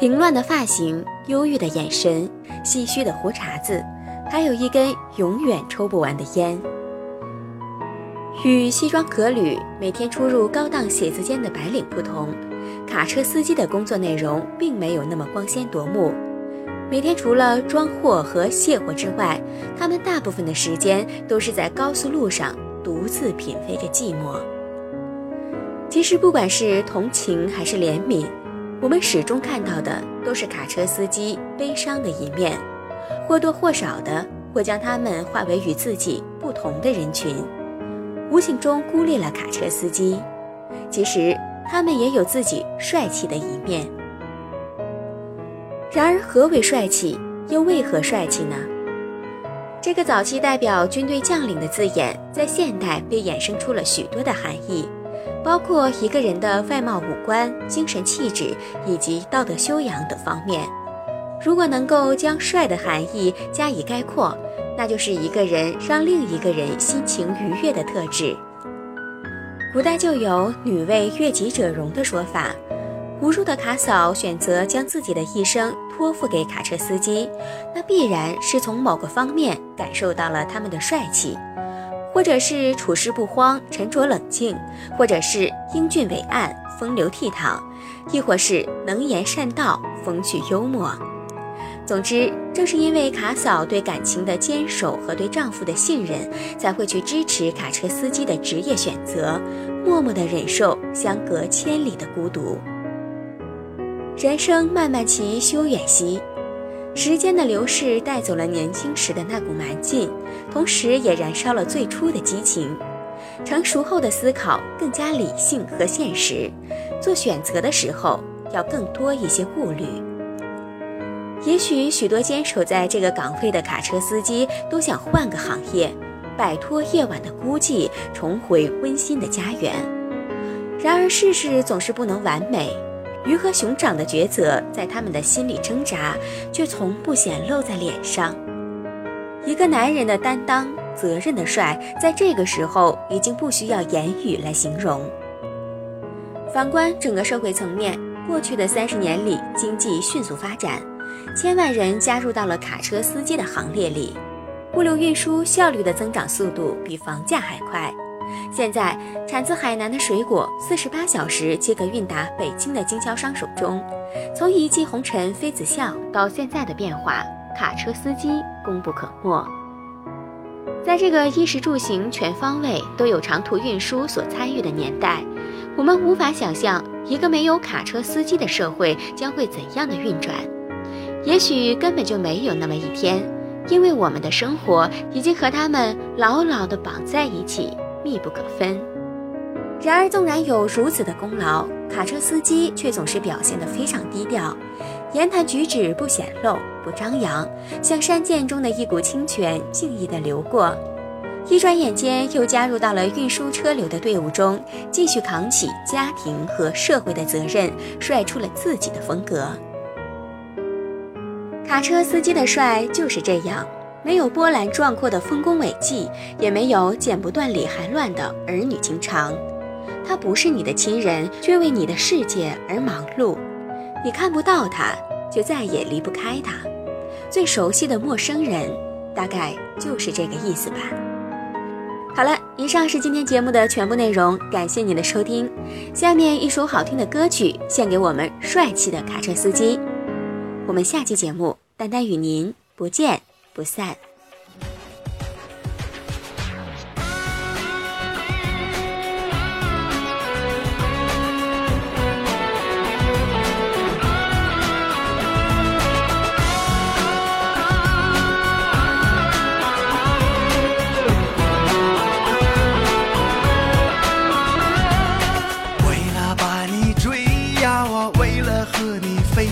凌乱的发型，忧郁的眼神，唏嘘的胡茬子，还有一根永远抽不完的烟。与西装革履、每天出入高档写字间的白领不同，卡车司机的工作内容并没有那么光鲜夺目。每天除了装货和卸货之外，他们大部分的时间都是在高速路上。独自品味着寂寞。其实，不管是同情还是怜悯，我们始终看到的都是卡车司机悲伤的一面，或多或少的会将他们化为与自己不同的人群，无形中孤立了卡车司机。其实，他们也有自己帅气的一面。然而，何为帅气？又为何帅气呢？这个早期代表军队将领的字眼，在现代被衍生出了许多的含义，包括一个人的外貌、五官、精神气质以及道德修养等方面。如果能够将“帅”的含义加以概括，那就是一个人让另一个人心情愉悦的特质。古代就有“女为悦己者容”的说法。无数的卡嫂选择将自己的一生托付给卡车司机，那必然是从某个方面感受到了他们的帅气，或者是处事不慌、沉着冷静，或者是英俊伟岸、风流倜傥，亦或是能言善道、风趣幽默。总之，正是因为卡嫂对感情的坚守和对丈夫的信任，才会去支持卡车司机的职业选择，默默地忍受相隔千里的孤独。人生漫漫其修远兮，时间的流逝带走了年轻时的那股蛮劲，同时也燃烧了最初的激情。成熟后的思考更加理性和现实，做选择的时候要更多一些顾虑。也许许多坚守在这个岗位的卡车司机都想换个行业，摆脱夜晚的孤寂，重回温馨的家园。然而世事总是不能完美。鱼和熊掌的抉择在他们的心里挣扎，却从不显露在脸上。一个男人的担当、责任的帅，在这个时候已经不需要言语来形容。反观整个社会层面，过去的三十年里，经济迅速发展，千万人加入到了卡车司机的行列里，物流运输效率的增长速度比房价还快。现在，产自海南的水果四十八小时即可运达北京的经销商手中。从一骑红尘妃子笑到现在的变化，卡车司机功不可没。在这个衣食住行全方位都有长途运输所参与的年代，我们无法想象一个没有卡车司机的社会将会怎样的运转。也许根本就没有那么一天，因为我们的生活已经和他们牢牢地绑在一起。密不可分。然而，纵然有如此的功劳，卡车司机却总是表现得非常低调，言谈举止不显露、不张扬，像山涧中的一股清泉，静逸地流过。一转眼间，又加入到了运输车流的队伍中，继续扛起家庭和社会的责任，帅出了自己的风格。卡车司机的帅就是这样。没有波澜壮阔的丰功伟绩，也没有剪不断理还乱的儿女情长。他不是你的亲人，却为你的世界而忙碌。你看不到他，就再也离不开他。最熟悉的陌生人，大概就是这个意思吧。好了，以上是今天节目的全部内容，感谢你的收听。下面一首好听的歌曲，献给我们帅气的卡车司机。我们下期节目，丹丹与您不见不散。为了把你追呀，我为了和你飞，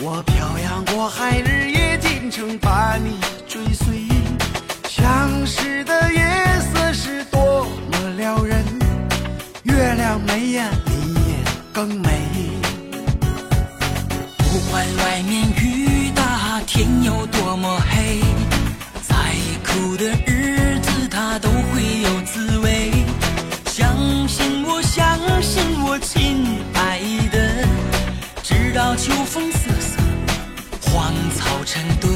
我漂洋过海，日程把你追随。相识的夜色是多么撩人，月亮美呀，你也更美。不管外面雨大，天有多么黑，再苦的日子它都会有滋味。相信我，相信我，亲爱的，直到秋风瑟瑟，荒草成堆。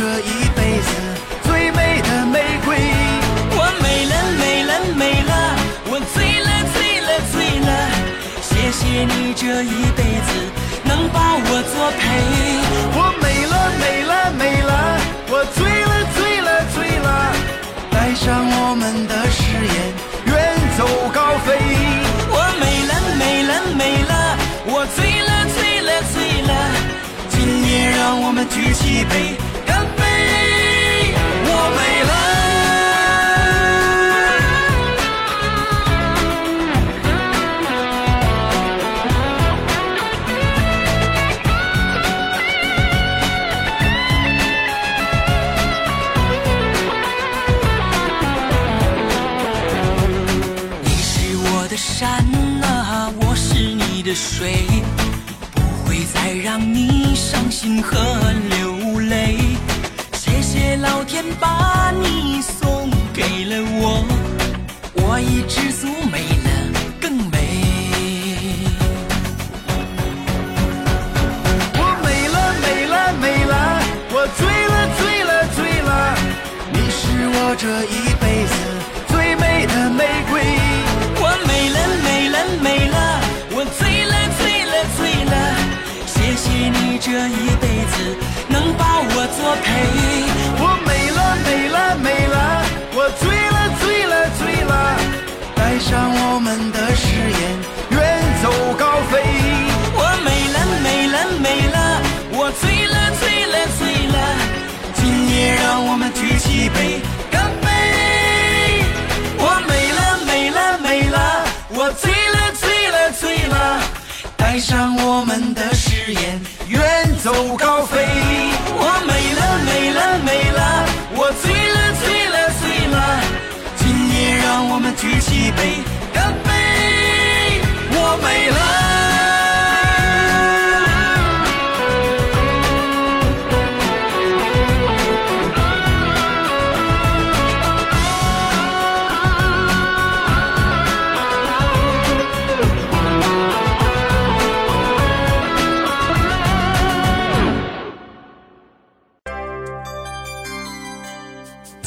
这一辈子最美的玫瑰。我美了，美了，美了，我醉了，醉了，醉了。谢谢你这一辈子能把我作陪。我美了，美了，美了，我醉了，醉了，醉了，带上我们的誓言，远走高飞。我美了，美了，美了，我醉了，醉了，醉了。今夜让我们举起杯，水，不会再让你伤心和流泪。谢谢老天把你送给了我，我已知足，这一辈子能把我作陪。我美了，美了，美了，我醉了，醉了，醉了，带上我们的誓言，远走高飞。我美了，美了，美了，我醉了，醉了，醉了。今夜让我们举起杯，带上我们的誓言，远走高飞。我美了，美了，美了，我醉了，醉了，醉了。今夜让我们举起杯，干杯！我美了。